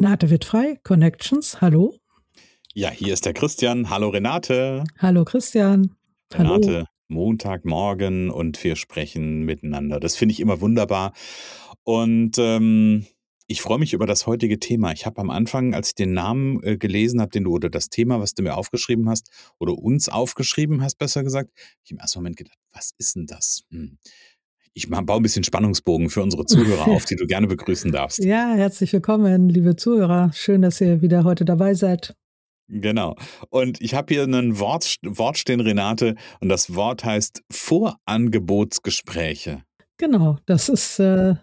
Renate Wittfrei, Connections, hallo. Ja, hier ist der Christian. Hallo Renate. Hallo Christian. Renate, hallo. Montagmorgen und wir sprechen miteinander. Das finde ich immer wunderbar. Und ähm, ich freue mich über das heutige Thema. Ich habe am Anfang, als ich den Namen äh, gelesen habe, den du oder das Thema, was du mir aufgeschrieben hast, oder uns aufgeschrieben hast, besser gesagt, ich im ersten Moment gedacht, was ist denn das? Hm ich baue ein bisschen Spannungsbogen für unsere Zuhörer auf, die du gerne begrüßen darfst. Ja, herzlich willkommen, liebe Zuhörer. Schön, dass ihr wieder heute dabei seid. Genau. Und ich habe hier ein Wort, Wort stehen, Renate, und das Wort heißt Vorangebotsgespräche. Genau, das ist äh,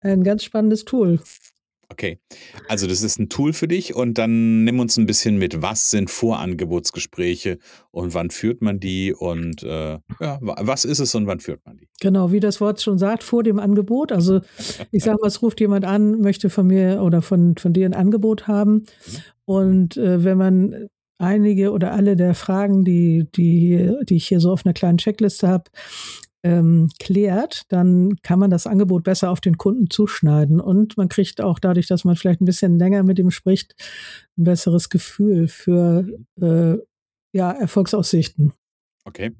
ein ganz spannendes Tool. Okay, also das ist ein Tool für dich und dann nimm uns ein bisschen mit, was sind Vorangebotsgespräche und wann führt man die und äh, ja, was ist es und wann führt man die? Genau, wie das Wort schon sagt, vor dem Angebot. Also ich sage mal, es ruft jemand an, möchte von mir oder von, von dir ein Angebot haben mhm. und äh, wenn man einige oder alle der Fragen, die, die, die ich hier so auf einer kleinen Checkliste habe, ähm, klärt, dann kann man das Angebot besser auf den Kunden zuschneiden und man kriegt auch dadurch, dass man vielleicht ein bisschen länger mit ihm spricht, ein besseres Gefühl für äh, ja, Erfolgsaussichten. Okay.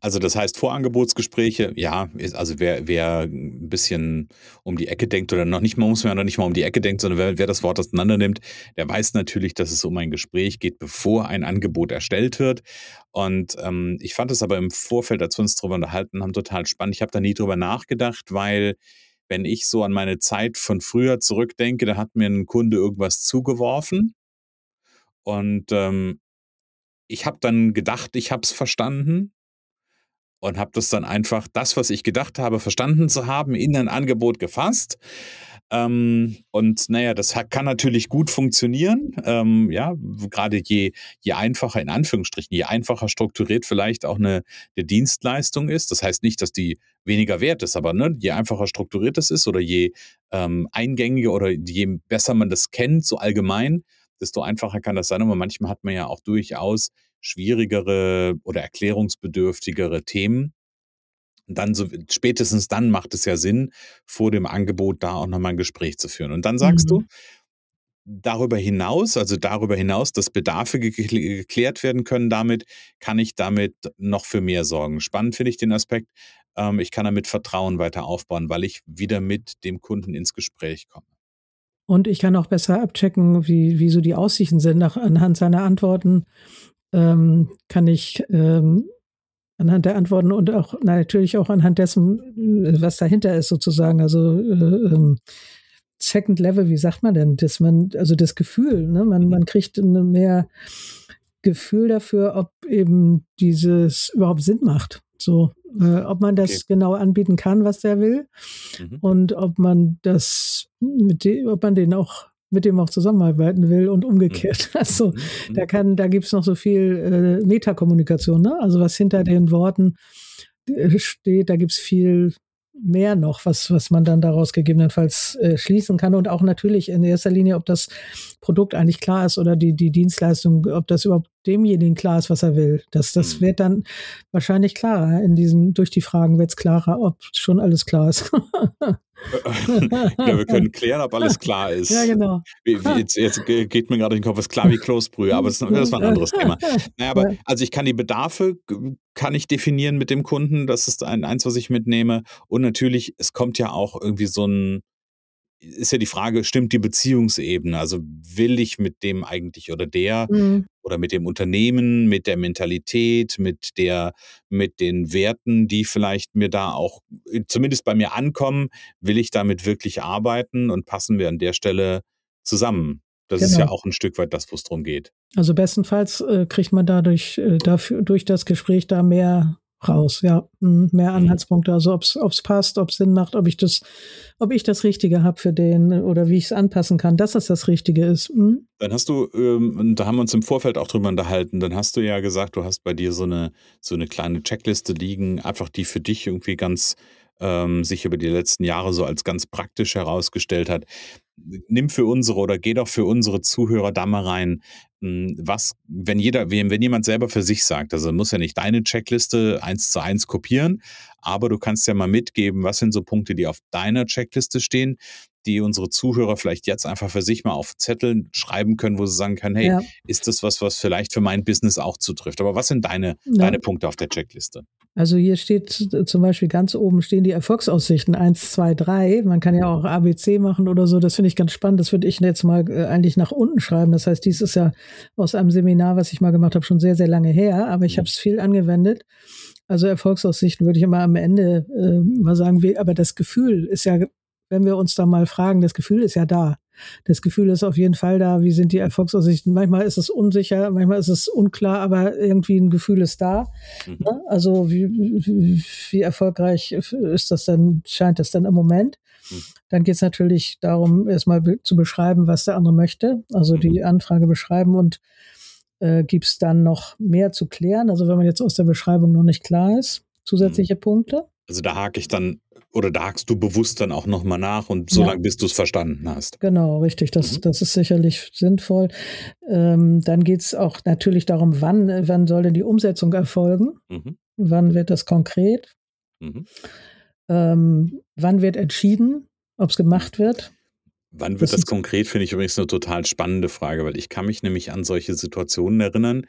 Also das heißt Vorangebotsgespräche, ja, ist, also wer, wer ein bisschen um die Ecke denkt oder noch nicht mal, muss man ja noch nicht mal um die Ecke denkt, sondern wer, wer das Wort auseinander nimmt, der weiß natürlich, dass es um ein Gespräch geht, bevor ein Angebot erstellt wird. Und ähm, ich fand es aber im Vorfeld, als wir uns darüber unterhalten haben, total spannend. Ich habe da nie drüber nachgedacht, weil wenn ich so an meine Zeit von früher zurückdenke, da hat mir ein Kunde irgendwas zugeworfen. Und ähm, ich habe dann gedacht, ich habe es verstanden und habe das dann einfach, das, was ich gedacht habe, verstanden zu haben, in ein Angebot gefasst. Ähm, und naja, das kann natürlich gut funktionieren. Ähm, ja, gerade je, je einfacher, in Anführungsstrichen, je einfacher strukturiert vielleicht auch eine, eine Dienstleistung ist. Das heißt nicht, dass die weniger wert ist, aber ne, je einfacher strukturiert es ist oder je ähm, eingängiger oder je besser man das kennt, so allgemein, desto einfacher kann das sein. Aber manchmal hat man ja auch durchaus schwierigere oder erklärungsbedürftigere Themen. Und dann so, spätestens dann macht es ja Sinn, vor dem Angebot da auch nochmal ein Gespräch zu führen. Und dann sagst mhm. du, darüber hinaus, also darüber hinaus, dass Bedarfe geklärt werden können damit, kann ich damit noch für mehr sorgen. Spannend finde ich den Aspekt, ähm, ich kann damit Vertrauen weiter aufbauen, weil ich wieder mit dem Kunden ins Gespräch komme. Und ich kann auch besser abchecken, wie, wie so die Aussichten sind. Nach, anhand seiner Antworten ähm, kann ich ähm, anhand der Antworten und auch na, natürlich auch anhand dessen, was dahinter ist, sozusagen. Also äh, ähm, Second Level, wie sagt man denn? Dass man, also das Gefühl, ne? man, man kriegt mehr Gefühl dafür, ob eben dieses überhaupt Sinn macht. So, äh, ob man das okay. genau anbieten kann, was der will, mhm. und ob man das mit dem, ob man den auch mit dem auch zusammenarbeiten will und umgekehrt. Mhm. Also mhm. da kann, da gibt es noch so viel äh, Metakommunikation, ne? Also was hinter den Worten äh, steht, da gibt es viel mehr noch, was, was man dann daraus gegebenenfalls äh, schließen kann. Und auch natürlich in erster Linie, ob das Produkt eigentlich klar ist oder die, die Dienstleistung, ob das überhaupt demjenigen klar ist, was er will. Das, das mhm. wird dann wahrscheinlich klarer. In diesen, durch die Fragen wird es klarer, ob schon alles klar ist. ja, wir können klären, ob alles klar ist. Ja, genau. Jetzt, jetzt, geht mir gerade in den Kopf, ist klar wie Kloßbrühe, aber das, das war ein anderes Thema. Naja, aber also ich kann die Bedarfe, kann ich definieren mit dem Kunden, das ist ein, eins, was ich mitnehme. Und natürlich, es kommt ja auch irgendwie so ein, ist ja die Frage, stimmt die Beziehungsebene? Also will ich mit dem eigentlich oder der mhm. oder mit dem Unternehmen, mit der Mentalität, mit der, mit den Werten, die vielleicht mir da auch zumindest bei mir ankommen, will ich damit wirklich arbeiten und passen wir an der Stelle zusammen? Das genau. ist ja genau. auch ein Stück weit das, wo es darum geht. Also bestenfalls äh, kriegt man dadurch äh, dafür, durch das Gespräch da mehr raus, ja. Hm, mehr mhm. Anhaltspunkte, also ob es passt, ob es Sinn macht, ob ich das, ob ich das Richtige habe für den oder wie ich es anpassen kann, dass es das Richtige ist. Hm? Dann hast du, ähm, da haben wir uns im Vorfeld auch drüber unterhalten, dann hast du ja gesagt, du hast bei dir so eine, so eine kleine Checkliste liegen, einfach die für dich irgendwie ganz ähm, sich über die letzten Jahre so als ganz praktisch herausgestellt hat nimm für unsere oder geh doch für unsere Zuhörer da mal rein. Hm, was, wenn jeder, wenn jemand selber für sich sagt, also muss ja nicht deine Checkliste eins zu eins kopieren, aber du kannst ja mal mitgeben, was sind so Punkte, die auf deiner Checkliste stehen, die unsere Zuhörer vielleicht jetzt einfach für sich mal auf Zetteln schreiben können, wo sie sagen können, hey, ja. ist das was, was vielleicht für mein Business auch zutrifft? Aber was sind deine, ja. deine Punkte auf der Checkliste? Also hier steht zum Beispiel ganz oben stehen die Erfolgsaussichten 1, 2, 3. Man kann ja auch ABC machen oder so. Das finde ich ganz spannend. Das würde ich jetzt mal äh, eigentlich nach unten schreiben. Das heißt, dies ist ja aus einem Seminar, was ich mal gemacht habe, schon sehr, sehr lange her. Aber ich mhm. habe es viel angewendet. Also Erfolgsaussichten würde ich immer am Ende äh, mal sagen, wie, aber das Gefühl ist ja, wenn wir uns da mal fragen, das Gefühl ist ja da. Das Gefühl ist auf jeden Fall da, wie sind die Erfolgsaussichten. Manchmal ist es unsicher, manchmal ist es unklar, aber irgendwie ein Gefühl ist da. Mhm. Ne? Also wie, wie, wie, erfolgreich ist das denn, scheint das dann im Moment? Mhm. Dann geht es natürlich darum, erstmal zu beschreiben, was der andere möchte, also die mhm. Anfrage beschreiben und äh, gibt es dann noch mehr zu klären. Also wenn man jetzt aus der Beschreibung noch nicht klar ist, zusätzliche mhm. Punkte. Also da hake ich dann oder da hakst du bewusst dann auch nochmal nach und so ja. lange, bis du es verstanden hast. Genau, richtig. Das, mhm. das ist sicherlich sinnvoll. Ähm, dann geht es auch natürlich darum, wann, wann soll denn die Umsetzung erfolgen? Mhm. Wann wird das konkret? Mhm. Ähm, wann wird entschieden, ob es gemacht wird? Wann wird das, das konkret, finde ich übrigens eine total spannende Frage, weil ich kann mich nämlich an solche Situationen erinnern, hm,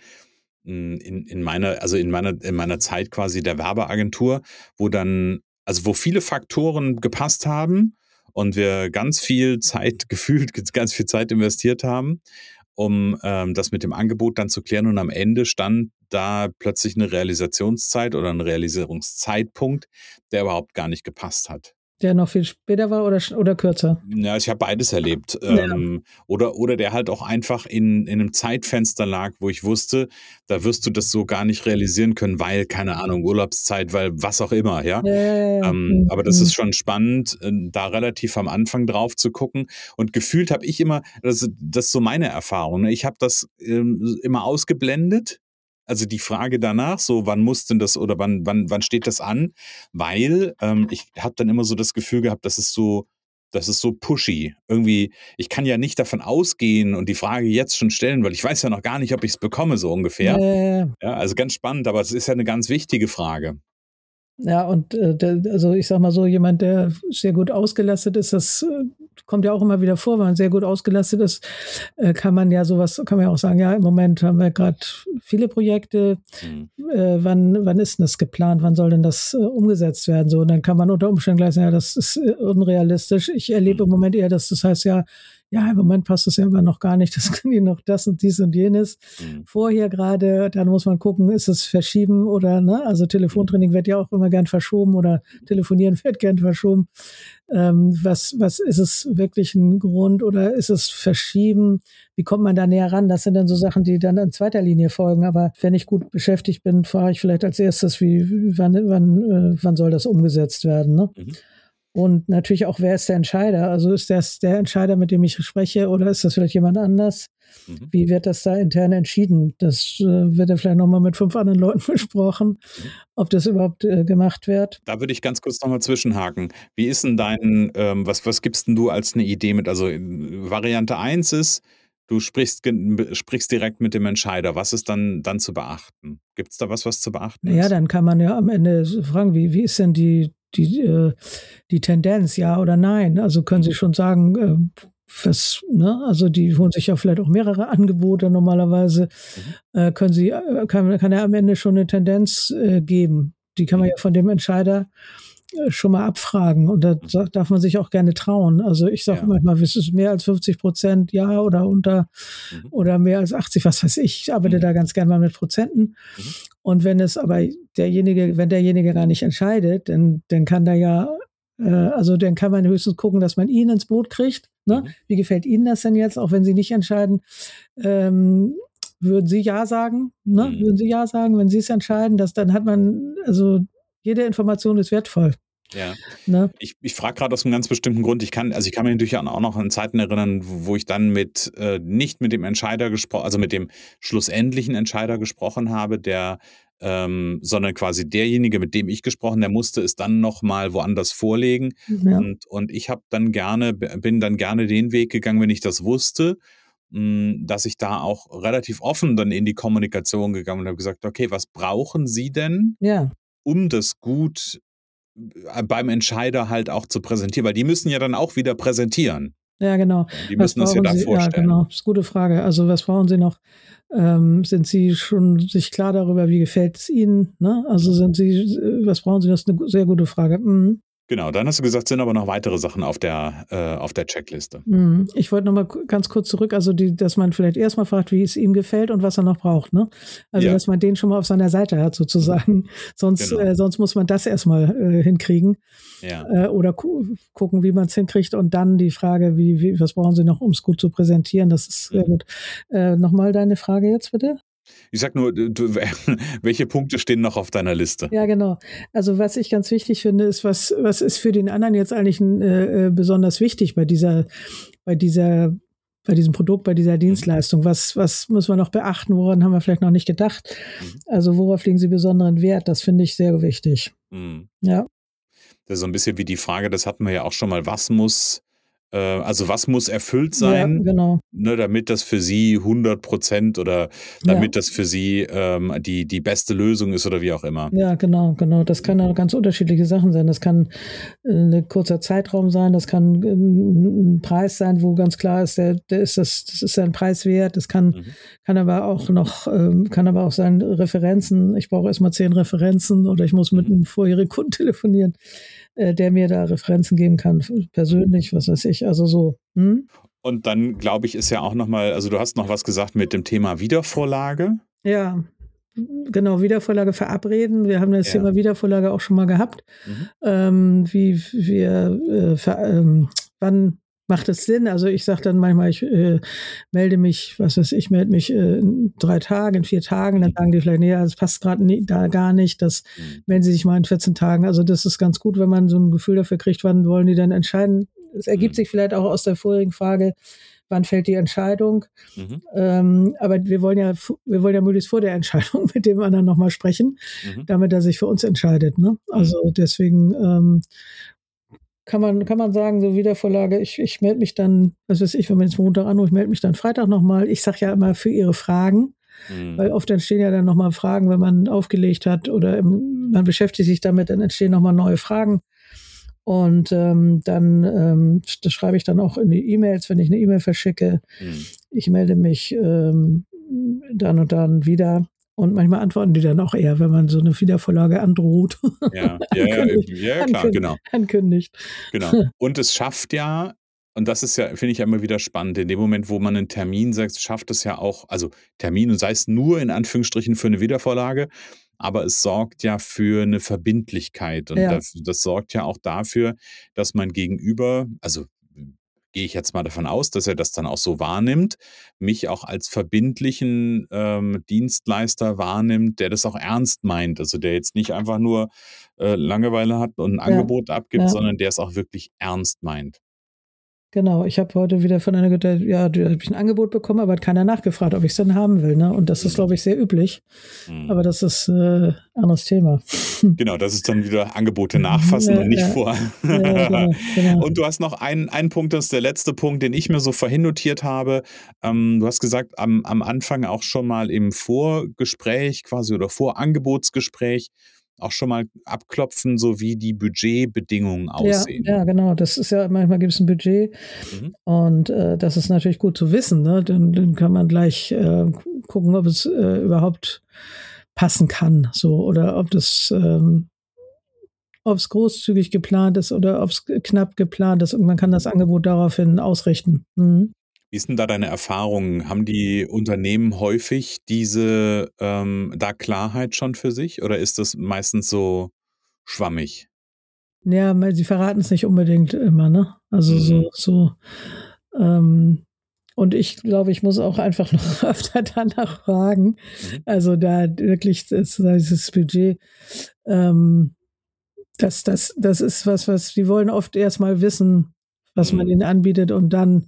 in, in meiner, also in meiner, in meiner Zeit quasi der Werbeagentur, wo dann also wo viele Faktoren gepasst haben und wir ganz viel Zeit gefühlt, ganz viel Zeit investiert haben, um ähm, das mit dem Angebot dann zu klären. Und am Ende stand da plötzlich eine Realisationszeit oder ein Realisierungszeitpunkt, der überhaupt gar nicht gepasst hat. Der noch viel später war oder, oder kürzer? Ja, ich habe beides erlebt. Ja. Ähm, oder, oder der halt auch einfach in, in einem Zeitfenster lag, wo ich wusste, da wirst du das so gar nicht realisieren können, weil, keine Ahnung, Urlaubszeit, weil was auch immer, ja. ja, ähm, mhm. Aber das ist mhm. schon spannend, äh, da relativ am Anfang drauf zu gucken. Und gefühlt habe ich immer, das, das ist so meine Erfahrung, ne? ich habe das ähm, immer ausgeblendet also die Frage danach, so wann muss denn das oder wann, wann, wann steht das an? Weil ähm, ich habe dann immer so das Gefühl gehabt, das ist so, das ist so pushy. Irgendwie, ich kann ja nicht davon ausgehen und die Frage jetzt schon stellen, weil ich weiß ja noch gar nicht, ob ich es bekomme, so ungefähr. Äh. Ja, also ganz spannend, aber es ist ja eine ganz wichtige Frage. Ja, und äh, der, also ich sag mal so, jemand, der sehr gut ausgelastet ist, das äh, kommt ja auch immer wieder vor, wenn man sehr gut ausgelastet ist, äh, kann man ja sowas, kann man ja auch sagen, ja, im Moment haben wir gerade viele Projekte. Mhm. Äh, wann, wann ist denn das geplant? Wann soll denn das äh, umgesetzt werden? So, und dann kann man unter Umständen gleich sagen, ja, das ist äh, unrealistisch. Ich erlebe im mhm. Moment eher, dass das heißt ja, ja, im Moment passt das ja immer noch gar nicht, das können die noch das und dies und jenes. Mhm. Vorher gerade, dann muss man gucken, ist es verschieben oder, ne, also Telefontraining wird ja auch immer gern verschoben oder Telefonieren wird gern verschoben. Ähm, was, was ist es wirklich ein Grund oder ist es verschieben? Wie kommt man da näher ran? Das sind dann so Sachen, die dann in zweiter Linie folgen. Aber wenn ich gut beschäftigt bin, frage ich vielleicht als erstes, wie, wann, wann, äh, wann soll das umgesetzt werden, ne? Mhm. Und natürlich auch, wer ist der Entscheider? Also ist das der Entscheider, mit dem ich spreche, oder ist das vielleicht jemand anders? Mhm. Wie wird das da intern entschieden? Das äh, wird ja vielleicht nochmal mit fünf anderen Leuten besprochen, mhm. ob das überhaupt äh, gemacht wird. Da würde ich ganz kurz nochmal zwischenhaken. Wie ist denn dein, ähm, was, was gibst denn du als eine Idee mit? Also Variante 1 ist, du sprichst, sprichst direkt mit dem Entscheider. Was ist dann, dann zu beachten? Gibt es da was, was zu beachten ist? Ja, dann kann man ja am Ende fragen, wie, wie ist denn die die, äh, die Tendenz, ja oder nein. Also können Sie mhm. schon sagen, äh, was, ne? Also die holen sich ja vielleicht auch mehrere Angebote normalerweise. Mhm. Äh, können Sie, kann, kann er am Ende schon eine Tendenz geben. Die kann man mhm. ja von dem Entscheider schon mal abfragen und da Mhm. darf man sich auch gerne trauen. Also ich sage Ja. manchmal, ist es mehr als 50 Prozent ja oder unter Mhm. oder mehr als 80, was weiß ich. Ich arbeite Mhm. da ganz gerne mal mit Prozenten. Mhm. Und wenn es aber derjenige, wenn derjenige gar nicht entscheidet, dann, dann kann da ja, äh, also dann kann man höchstens gucken, dass man ihn ins Boot kriegt. Ne? Mhm. Wie gefällt Ihnen das denn jetzt, auch wenn Sie nicht entscheiden? Ähm, würden Sie Ja sagen? Ne? Mhm. Würden Sie Ja sagen, wenn Sie es entscheiden? Dass, dann hat man, also jede Information ist wertvoll. Ja. Ne? Ich, ich frage gerade aus einem ganz bestimmten Grund. Ich kann, also ich kann mich natürlich auch noch an Zeiten erinnern, wo ich dann mit äh, nicht mit dem Entscheider gesprochen, also mit dem schlussendlichen Entscheider gesprochen habe, der ähm, sondern quasi derjenige, mit dem ich gesprochen, der musste es dann noch mal woanders vorlegen. Ja. Und, und ich habe dann gerne, bin dann gerne den Weg gegangen, wenn ich das wusste, mh, dass ich da auch relativ offen dann in die Kommunikation gegangen und habe gesagt, okay, was brauchen Sie denn, ja, um das gut beim Entscheider halt auch zu präsentieren? Weil die müssen ja dann auch wieder präsentieren. ja, genau. Die müssen das ja brauchen da Sie? Ja, vorstellen. genau. Das ist eine gute Frage. Also was brauchen Sie noch? Ähm, sind Sie schon sich klar darüber, wie gefällt es Ihnen? Ne? Also sind Sie, äh, was brauchen Sie? Das ist eine sehr gute Frage. Mhm. Genau, dann hast du gesagt, sind aber noch weitere Sachen auf der, äh, auf der Checkliste. Mhm. Ich wollte noch mal ku- ganz kurz zurück, also die, dass man vielleicht erstmal fragt, wie es ihm gefällt und was er noch braucht. Ne? Also Ja. dass man den schon mal auf seiner Seite hat sozusagen. Sonst, Genau. äh, sonst muss man das erstmal äh, hinkriegen Ja. äh, oder gu gucken, wie man es hinkriegt und dann die Frage, wie, wie was brauchen Sie noch, um es gut zu präsentieren. Das ist sehr Mhm. gut. Äh, Nochmal deine Frage jetzt bitte. Ich sag nur, du, welche Punkte stehen noch auf deiner Liste? Ja, genau. Also was ich ganz wichtig finde, ist, was, was ist für den anderen jetzt eigentlich äh, äh, besonders wichtig bei dieser, bei dieser, bei diesem Produkt, bei dieser Dienstleistung? Was, was muss man noch beachten? Woran haben wir vielleicht noch nicht gedacht? Mhm. Also worauf legen Sie besonderen Wert? Das finde ich sehr wichtig. Mhm. Ja, Das ist so ein bisschen wie die Frage, das hatten wir ja auch schon mal, was muss, also was muss erfüllt sein, ja genau. ne, damit das für Sie 100 Prozent oder damit das für Sie ähm, die, die beste Lösung ist oder wie auch immer. Ja, genau, genau. Das kann auch ganz unterschiedliche Sachen sein. Das kann äh, ein kurzer Zeitraum sein, das kann äh, ein Preis sein, wo ganz klar ist, der, der ist das, das ist ein Preis wert. Das kann, Mhm. kann aber auch noch, ähm, kann aber auch sein Referenzen. Ich brauche erstmal zehn Referenzen oder ich muss mit Mhm. einem vorherigen Kunden telefonieren, äh, der mir da Referenzen geben kann, persönlich, was weiß ich. Also so. Hm? Und dann, glaube ich, ist ja auch nochmal, also du hast noch was gesagt mit dem Thema Wiedervorlage. Ja, genau, Wiedervorlage verabreden. Wir haben das Ja. Thema Wiedervorlage auch schon mal gehabt. Mhm. ähm, wie wir, äh, ver, ähm, wann macht es Sinn? Also ich sage dann manchmal, ich äh, melde mich, was weiß ich, melde mich äh, in drei Tagen, in vier Tagen, dann sagen die vielleicht, nee, das passt gerade nie, da gar nicht, das Mhm. melden sie sich mal in 14 Tagen. Also das ist ganz gut, wenn man so ein Gefühl dafür kriegt, wann wollen die denn entscheiden. Es ergibt Mhm. sich vielleicht auch aus der vorigen Frage, wann fällt die Entscheidung. Mhm. Ähm, aber wir wollen ja, wir wollen ja möglichst vor der Entscheidung mit dem anderen nochmal sprechen Mhm. damit er sich für uns entscheidet. Ne? Also deswegen ähm, kann man kann man sagen, so Wiedervorlage, ich, ich melde mich dann, was weiß ich, wenn man jetzt Montag anruft, ich melde mich dann Freitag nochmal. Ich sage ja immer für Ihre Fragen, Mhm. weil oft entstehen ja dann nochmal Fragen, wenn man aufgelegt hat oder im, man beschäftigt sich damit, dann entstehen nochmal neue Fragen. Und ähm, dann ähm, das schreibe ich dann auch in die E-Mails, wenn ich eine E-Mail verschicke. Mhm. Ich melde mich ähm, dann und dann wieder. Und manchmal antworten die dann auch eher, wenn man so eine Wiedervorlage androht, Ja, ja, ja, ja, ja, klar, Ankündigt. genau. ankündigt. Genau. Und es schafft ja, und das ist ja, finde ich ja immer wieder spannend, in dem Moment, wo man einen Termin sagt, schafft es ja auch, also Termin und sei es nur in Anführungsstrichen für eine Wiedervorlage, aber es sorgt ja für eine Verbindlichkeit und Ja. das, das sorgt ja auch dafür, dass man gegenüber, also gehe ich jetzt mal davon aus, dass er das dann auch so wahrnimmt, mich auch als verbindlichen ähm, Dienstleister wahrnimmt, der das auch ernst meint. Also der jetzt nicht einfach nur äh, Langeweile hat und ein Ja, Angebot abgibt, ja. sondern der es auch wirklich ernst meint. Genau, ich habe heute wieder von einer gehört, ja, da habe ich ein Angebot bekommen, aber hat keiner nachgefragt, ob ich es dann haben will. Ne? Und das ist, Mhm. glaube ich, sehr üblich. Mhm. Aber das ist äh, anderes Thema. Genau, das ist dann wieder Angebote nachfassen Ja, und nicht ja. vor. Ja, genau, genau. Und du hast noch einen, einen Punkt, das ist der letzte Punkt, den ich mir so vorhin notiert habe. Ähm, du hast gesagt, am, am Anfang auch schon mal im Vorgespräch quasi oder Vorangebotsgespräch auch schon mal abklopfen, so wie die Budgetbedingungen Ja, aussehen. ja, genau. Das ist ja, manchmal gibt es ein Budget Mhm. und äh, das ist natürlich gut zu wissen. Ne? Dann, dann kann man gleich äh, gucken, ob es äh, überhaupt passen kann. So, oder ob das ähm, ob es großzügig geplant ist oder ob es knapp geplant ist und man kann das Angebot daraufhin ausrichten. Mhm. Wie ist denn da deine Erfahrung? Haben die Unternehmen häufig diese ähm, da Klarheit schon für sich oder ist das meistens so schwammig? Ja, weil sie verraten es nicht unbedingt immer, ne? Also so Mhm. so, ähm und ich glaube, ich muss auch einfach noch öfter danach fragen. Mhm. Also, da wirklich das dieses Budget, ähm, das das das ist was, was die wollen oft erst mal wissen, was man Mhm. ihnen anbietet und dann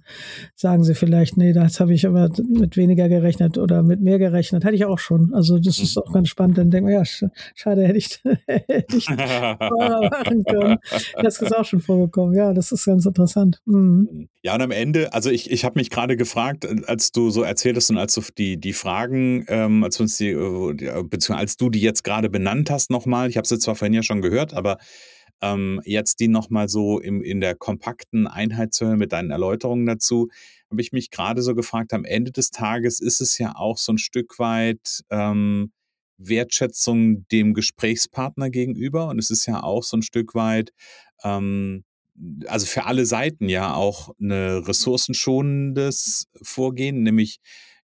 sagen sie vielleicht: „Ne, das habe ich aber mit weniger gerechnet oder mit mehr gerechnet.“ Hatte ich auch schon. Also, das ist Mhm. auch ganz spannend. Dann denkt man: „Ja, sch schade, hätte ich hätte ich machen können.“ Das ist auch schon vorgekommen. Ja, das ist ganz interessant. Mhm. Mhm. Ja, und am Ende also, ich ich habe mich grade gefragt, äh, als du so erzählt hast und als du die die Fragen, ähm als wir uns die, äh äh, beziehungsweise als du die jetzt grade benannt hast noch mal. Ich habe sie zwar vorhin ja schon gehört, aber, ähm, jetzt die noch mal so im in der kompakten Einheit zu hören mit deinen Erläuterungen dazu, habe ich mich grade so gefragt, am Ende des Tages ist es ja auch so 'n Stück weit, ähm, Wertschätzung dem Gesprächspartner gegenüber und es ist ja auch so 'n Stück weit, ähm also, für alle Seiten ja auch 'ne ressourcenschonendes Vorgehen, nämlich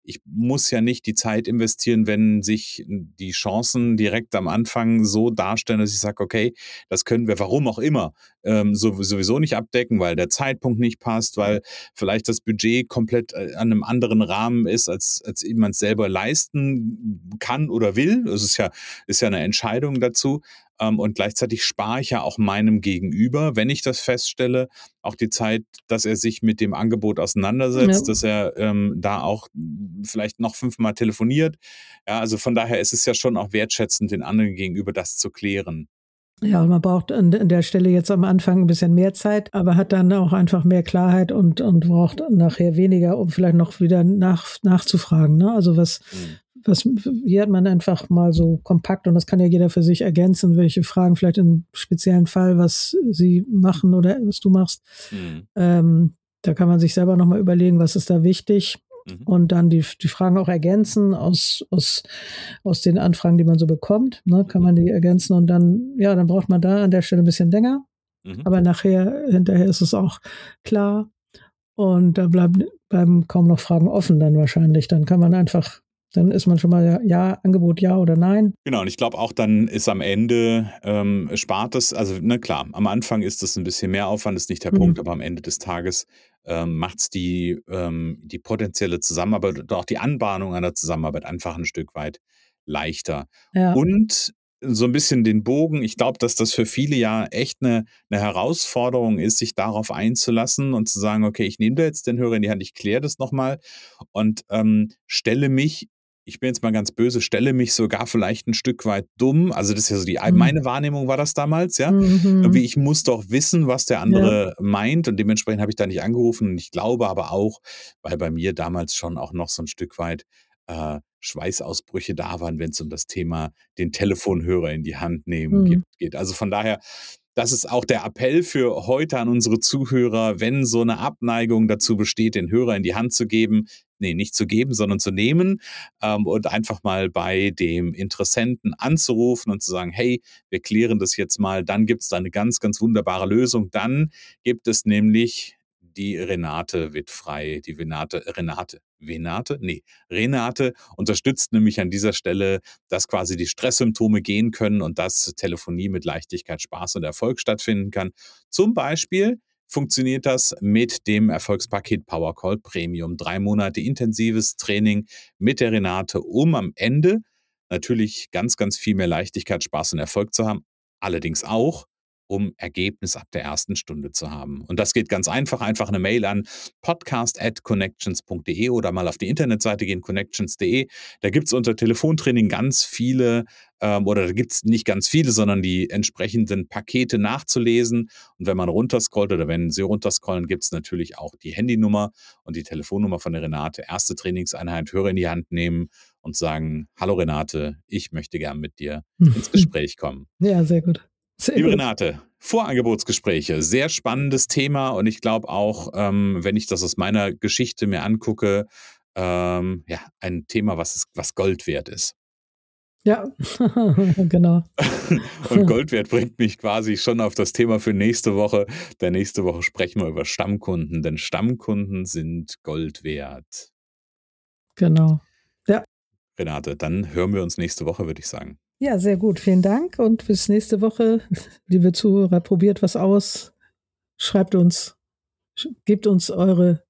ich muss ja nicht die Zeit investieren, wenn sich die Chancen direkt am Anfang so darstellen, dass ich sage: „Okay, das können wir, warum auch immer, ähm, sow sowieso nicht abdecken, weil der Zeitpunkt nicht passt, weil vielleicht das Budget komplett, äh, an 'nem anderen Rahmen ist, als als eben man's selber leisten kann oder will.“ Das ist ja ist ja 'ne Entscheidung dazu. Ähm, und gleichzeitig spare ich ja auch meinem Gegenüber, wenn ich das feststelle, auch die Zeit, dass er sich mit dem Angebot Ja. auseinandersetzt, dass er, ähm, da auch vielleicht noch fünfmal telefoniert. Ja, also, von daher ist es ja schon auch wertschätzend den anderen gegenüber, das zu klären. Ja, und man braucht an der Stelle jetzt am Anfang 'n bisschen mehr Zeit, aber hat dann auch einfach mehr Klarheit und und braucht nachher weniger, um vielleicht noch wieder nach nachzufragen, ne? Also, was Mhm. Was hier hat man einfach mal so kompakt und das kann ja jeder für sich ergänzen, welche Fragen vielleicht im speziellen Fall, was sie machen oder was du machst. Mhm. Ähm, da kann man sich selber noch mal überlegen, was ist da wichtig Mhm. und dann die die Fragen auch ergänzen aus aus aus den Anfragen, die man so bekommt, ne, kann Mhm. man die ergänzen und dann ja, dann braucht man da an der Stelle 'n bisschen länger, Mhm. aber nachher hinterher ist es auch klar und da bleiben bleiben kaum noch Fragen offen dann wahrscheinlich. Dann kann man einfach dann ist man schon mal ja Angebot ja oder nein. Genau, und ich glaube auch, dann ist am Ende, ähm, spart es also, ne, klar, am Anfang ist das 'n bisschen Mehraufwand, ist nicht der Mhm. Punkt, aber am Ende des Tages, ähm, macht's die ähm, die potenzielle Zusammenarbeit oder auch die Anbahnung einer Zusammenarbeit einfach 'n Stück weit leichter. Ja. Und so 'n bisschen den Bogen ich glaube, dass das für viele ja echt 'ne 'ne Herausforderung ist, sich darauf einzulassen und zu sagen: „Okay, ich nehme da jetzt den Hörer in die Hand, ich kläre das noch mal und, ähm, stelle mich ich bin jetzt mal ganz böse, stelle mich sogar vielleicht 'n Stück weit dumm.“ Also, das ist ja so die Mhm. meine Wahrnehmung war das damals, ja? Mhm. Irgendwie, ich muss doch wissen, was der Ja. andere meint und dementsprechend habe ich da nicht angerufen und ich glaube aber auch, weil bei mir damals schon auch noch so 'n Stück weit, äh, Schweißausbrüche da waren, wenn's um das Thema den Telefonhörer in die Hand nehmen Mhm. geht. Also, von daher, das ist auch der Appell für heute an unsere Zuhörer, wenn so 'ne Abneigung dazu besteht, den Hörer in die Hand zu geben ne, nicht zu geben, sondern zu nehmen, ähm, und einfach mal bei dem Interessenten anzurufen und zu sagen: „Hey, wir klären das jetzt mal.“ Dann gibt's da 'ne ganz, ganz wunderbare Lösung. Dann gibt es nämlich die Renate Wittfrei. Die Venate Renate Venate? Ne, Renate unterstützt nämlich an dieser Stelle, dass quasi die Stresssymptome gehen können und dass Telefonie mit Leichtigkeit, Spaß und Erfolg stattfinden kann. Zum Beispiel funktioniert das mit dem Erfolgspaket Powercall Premium. 3 Monate intensives Training mit der Renate, um am Ende natürlich ganz, ganz viel mehr Leichtigkeit, Spaß und Erfolg zu haben. Allerdings auch, um Ergebnis ab der 1. Stunde zu haben. Und das geht ganz einfach. Einfach 'ne Mail an podcast@connections.de oder mal auf die Internetseite gehen, connections.de. Da gibt's unter Telefontraining ganz viele ähm, oder da gibt's nicht ganz viele, sondern die entsprechenden Pakete nachzulesen. Und wenn man runterscrollt oder wenn Sie runterscrollen, gibt's natürlich auch die Handynummer und die Telefonnummer von der Renate. 1. Trainingseinheit, Hörer in die Hand nehmen und sagen: „Hallo Renate, ich möchte gern mit dir ins Gespräch kommen.“ Ja, sehr gut. Sehr Liebe gut. Renate, Vorangebotsgespräche, sehr spannendes Thema und ich glaube auch, ähm, wenn ich das aus meiner Geschichte mir angucke, ähm, ja, ein Thema, was es was Gold wert ist. Ja, genau. Und Goldwert bringt mich quasi schon auf das Thema für nächste Woche. Denn nächste Woche sprechen wir über Stammkunden, denn Stammkunden sind Gold wert. Genau. Ja. Renate, dann hören wir uns nächste Woche, würde ich sagen. Ja, sehr gut. Vielen Dank und bis nächste Woche. Liebe Zuhörer, probiert was aus. Schreibt uns, gebt uns eure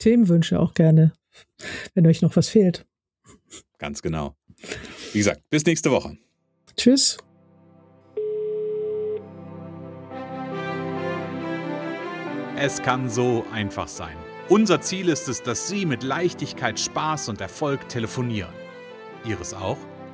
Themenwünsche auch gerne, wenn euch noch was fehlt. Ganz genau. Wie gesagt, bis nächste Woche. Tschüss. Es kann so einfach sein. Unser Ziel ist es, dass Sie mit Leichtigkeit, Spaß und Erfolg telefonieren. Ihres auch?